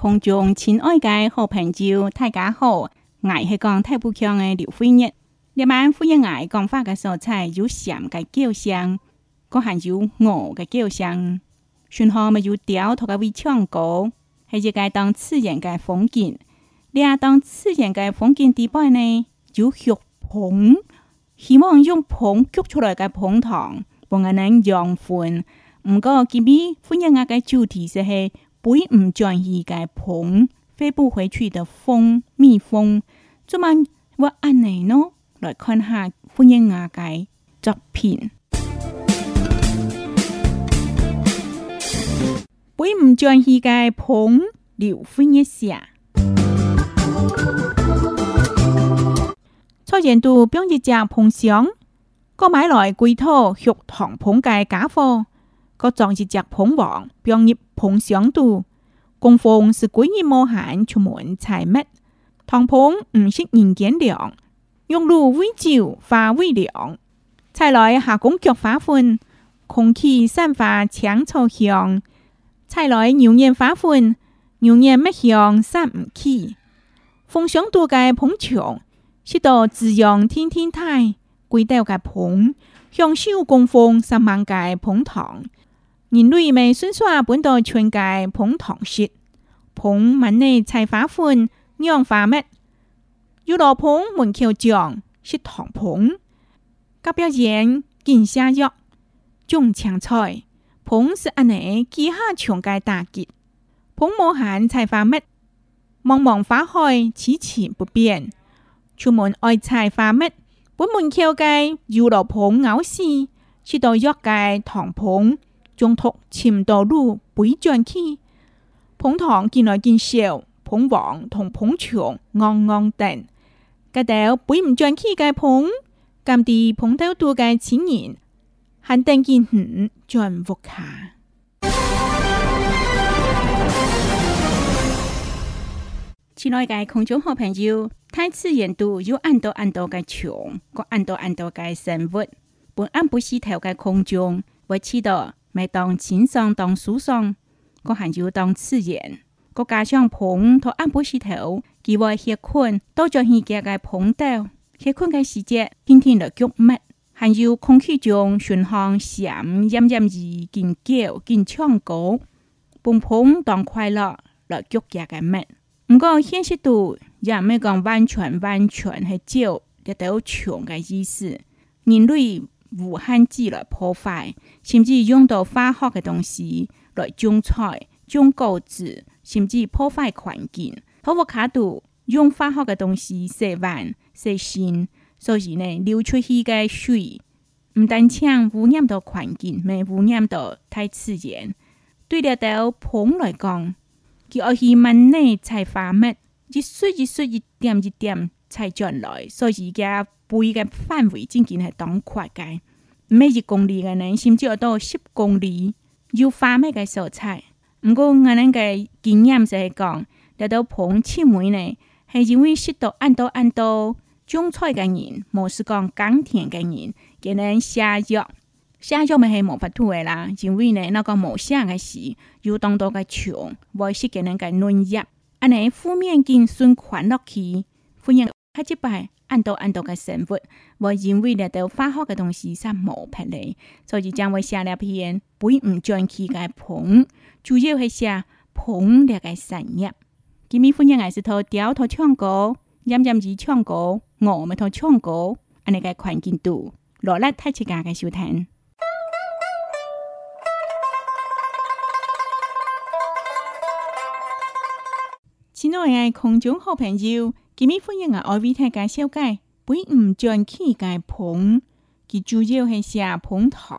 空中亲爱的好朋友，大家好！我是讲太不强的刘飞燕。夜晚飞一挨讲法嘅蔬菜，有山嘅叫香，佫还有鹅嘅叫香。随后咪有调头的微唱歌，系一个当自然嘅风景。你啊当自然嘅风景地板呢，有血盆，希望用盆掘出来嘅盆糖，帮阿人养分。唔过，今日飞燕嘅主题就系。肥唔转移嘅棚，飞不回去的蜂蜜蜂。做乜我按你呢？来看下傅英雅嘅作品。肥唔转移嘅棚，刘傅一下。初前度标一只碰上，购买来几套血糖捧嘅假货。歌壮志，接捧望，表业蓬香度。供奉是鬼人无限，出门采蜜。铜盆唔识人间亮，用露微酒发微凉。菜来下宫脚发粉，空气散发强草香。菜来牛眼发粉，牛眼麦香散唔去。风香多盖捧场，是到滋养天天泰。贵道盖捧，享受供奉十万盖捧堂。人类咪笋耍搬到村界捧塘食，捧满内菜花粉、酿花麦。有老捧门口墙是塘捧，搞表演、煎下药、种青菜。捧是阿内几下村界大吉，捧无限菜花麦，茫茫花海此情不变。出门爱菜花麦，本门口界有老捧牛屎，是到腰界塘捧。中途潛到路背進去。捧糖見來見笑，捧王同捧牆昂昂定，個豆背唔進去嘅捧，咁啲捧到度嘅錢人，肯定見唔進福卡。親愛嘅空中好朋友，太次元度有按到按到嘅牆，個按到按到嘅生活，本按不是頭嘅空中，會知道。每当钱桑当树桑，个闲时当自然，个家乡捧托安普石头，寄外歇困，都将起只嘅捧到，歇困嘅时节，天天就捉麦，还有空气中循环咸奄奄二劲叫劲唱歌，捧捧当快乐就捉日嘅麦。唔过现实度也唔系讲完全完全系叫一有穷的意思，人类。无限制来破坏，甚至用到化学嘅东西来种菜、种果子，甚至破坏环境。何况卡度用化学嘅东西洗碗、洗身，所以呢流出去嘅水唔但只污染到环境，咪污染到太自然。对了，到棚来讲，佢要去问呢，才发蜜，一水一水，一点一点才将来，所以嘅。背嘅範圍竟然係當闊嘅，每一公里嘅呢，甚至到十公里，要花咩嘅所在。毋過我哋嘅經驗就係講，嚟到彭千梅呢，係因為識到按到按到種菜嘅人，無是講耕田嘅人，佢哋下藥，下藥咪係無法度嘅啦，因為呢，那個無下嘅時，要當到嘅長，無是佢哋嘅農業，安尼負面經循環落去，反而佢即擺。按到按到嘅生活，我因為咧到化學嘅東西煞冇撇嚟，所以將我寫了篇本唔轉期嘅棚，主要係寫棚呢個產業。今日歡迎我是頭調頭唱歌，飲飲子唱歌，我咪頭唱歌，安尼嘅環境度，落嚟睇自家嘅收聽。親愛嘅空中好朋友。今日欢迎阿艾维泰家小解，本唔钻起介捧，佢主要系写捧场。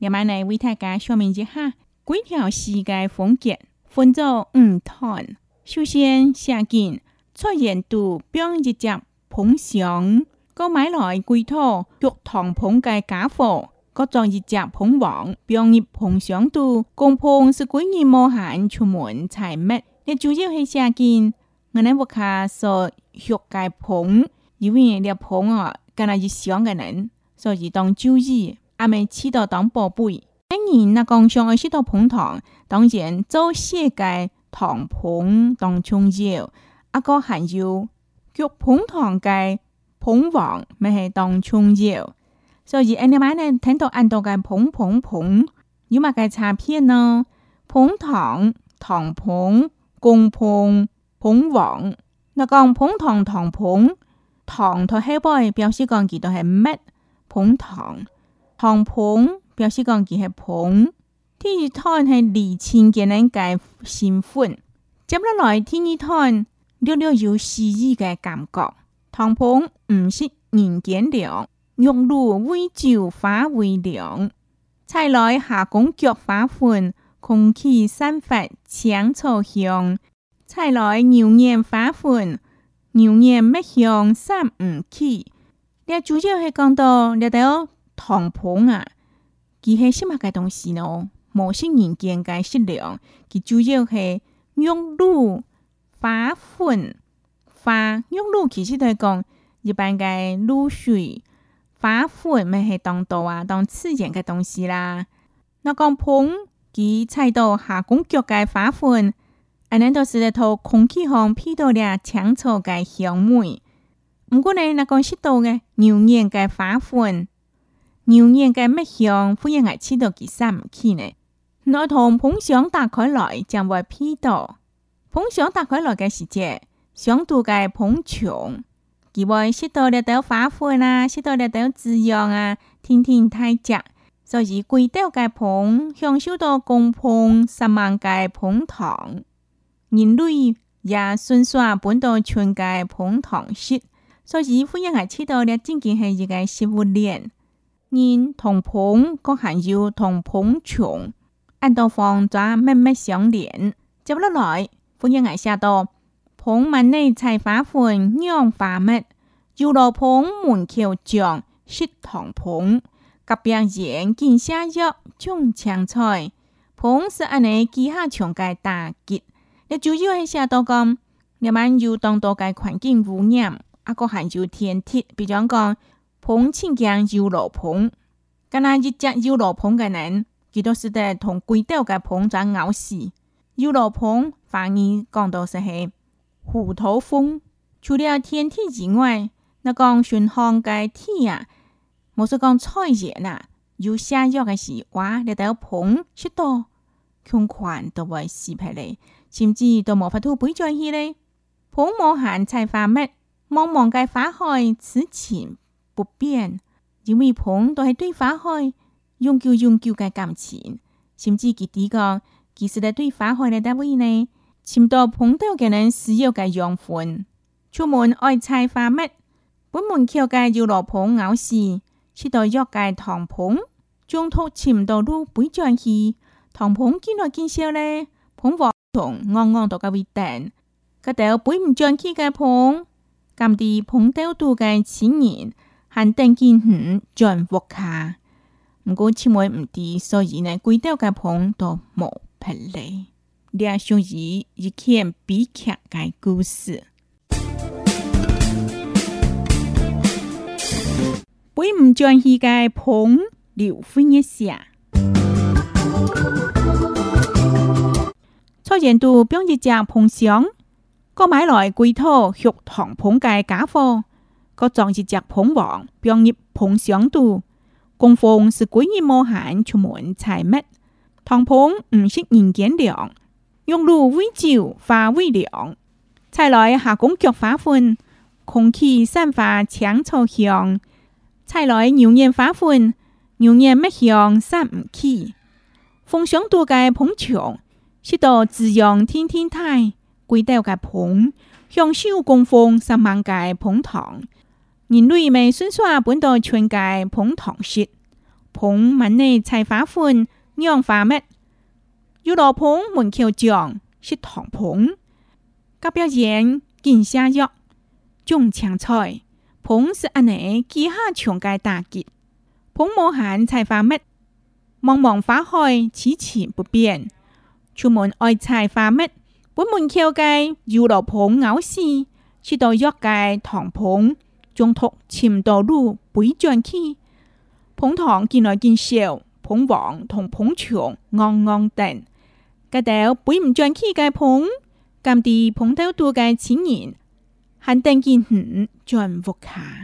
夜晚呢，为大家说明一下，整条世界风景分做五段。首先写景，出现度表一节捧想，佢买来古土玉糖捧嘅假货，佢再一节捧望表一捧想度公捧是关于无汉出门采麦，你主要系写景。我呢个卡说。血界捧，因为列捧啊，跟那是相个人，所以当主子，阿们起到当宝贝。今于那刚上个说到捧堂，当然做世界堂捧当重要，阿哥还有脚捧堂个捧王，咪系当重要。所以你物仔呢，听到按到个捧捧捧，有嘛个差别呢？捧堂、堂捧、公碰捧王。那讲捧堂堂捧，堂台嗨 boy 表示讲几台系麦捧堂，堂捧表示讲几台捧。第二滩系李清给人计新款，接落来第二滩略略有诗意嘅感觉。堂捧唔识人间凉，玉露微酒花微凉，菜来下工脚花粉，空气散发香草香。睇來牛年花粉，牛年咩香三唔起。你主要係講到你哋糖盤啊，佢係什麼嘅東西呢？無性人間嘅質量，佢主要係玉露、花粉、花玉露，其實都係講一般嘅露水、花粉咪係當道啊，當刺激嘅東西啦。那講盤，佢踩到下公腳嘅花粉。咱都是在吐空气，上飘到了香草个香味。不过呢，那个吸到了牛眼个花粉，牛眼个咩香，忽然爱吃到几三起呢。我从风箱打开来，就会飘到。风箱打开来个时节，香土个膨墙，佢会吸到了豆花粉啊，吸到了豆滋养啊，天天太足。所以，贵州个膨享受到公膨十万计膨糖。人類也順續搬到全家捧堂食，所以歡迎我知道咧，正經係一個食物鏈。人同捧各含有同捧場，按到方則密密相連。接落來，歡迎我寫到捧門內菜花粉釀花蜜，油羅捧門口醬食堂捧，隔壁人見下藥種青菜，捧是安尼記下長街大吉。你主要系下都讲，你们有当多个环境污染，啊个还有天铁，比讲讲棚青姜又落棚，甘那一只又落棚个人，几都是得同轨道嘅棚子咬死？又落棚反而讲到是系虎头风。除了天铁之外，那讲顺风嘅天啊，冇说讲菜叶呐，有下药个时哇，你得棚许多。穷困都会事皮嘞，甚至都无法度背转去嘞。捧无限菜花麦，茫茫嘅花海此情不变，因为捧都系对花海永久永久嘅感情，甚至佢哋讲，其实咧对花开嘅单位呢。前到捧到嘅人需要嘅养分。出门爱菜花蜜，本门口嘅要落捧咬屎，去到约嘅唐捧，中途前到路背转去。同彭建來建設咧，彭華同昂昂到個位等，個頭背唔轉起個彭，咁啲彭兜度嘅青年，還等見佢轉沃卡，唔過千萬唔知，所以呢，貴兜嘅彭都冇平嚟。呢屬於一件悲劇嘅故事。背唔轉起個彭，劉婚一下。出現到邊一隻碰上，我買來幾套血糖捧嘅假貨，我裝一隻捧王，邊一碰上到，供奉是鬼熱無限出門財物，糖捧唔識人見涼，玉露微照化微涼，才來下宮菊花粉，空氣散發青草香，才來牛年花粉，牛年乜香散唔起，奉上到嘅捧場。许多滋养天天泰，归到个棚，享受供奉三万界捧堂。人类们顺耍搬到全世界捧堂时，棚门内菜花粉酿花蜜，有老棚门口讲是糖棚，格表演见下药，种青菜。棚是安尼几下强界大吉，棚无闲菜花蜜，茫茫花开，此情不变。出门爱菜花蜜，本门桥街油罗婆牛屎，吃到腰街唐棚，中途沉到路，不转气。捧土见来见效，捧王同捧昂昂戆等。到掉唔转去嘅捧，咁啲捧到多嘅钱人，喊定见恨转福卡。